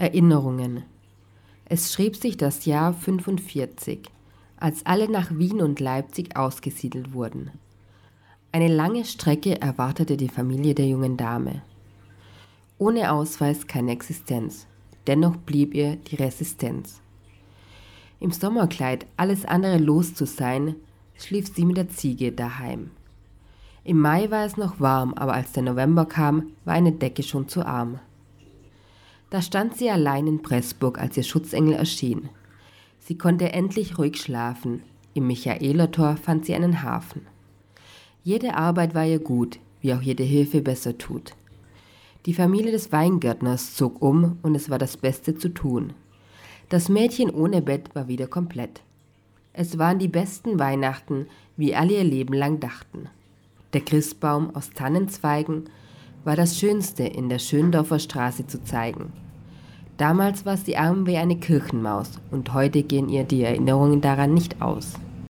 Erinnerungen. Es schrieb sich das Jahr 45, als alle nach Wien und Leipzig ausgesiedelt wurden. Eine lange Strecke erwartete die Familie der jungen Dame. Ohne Ausweis keine Existenz, dennoch blieb ihr die Resistenz. Im Sommerkleid alles andere los zu sein, schlief sie mit der Ziege daheim. Im Mai war es noch warm, aber als der November kam, war eine Decke schon zu arm. Da stand sie allein in Pressburg, als ihr Schutzengel erschien. Sie konnte endlich ruhig schlafen. Im Michaelertor fand sie einen Hafen. Jede Arbeit war ihr gut, wie auch jede Hilfe besser tut. Die Familie des Weingärtners zog um und es war das Beste zu tun. Das Mädchen ohne Bett war wieder komplett. Es waren die besten Weihnachten, wie alle ihr Leben lang dachten. Der Christbaum aus Tannenzweigen war das Schönste in der Schöndorfer Straße zu zeigen. Damals war sie arm wie eine Kirchenmaus und heute gehen ihr die Erinnerungen daran nicht aus.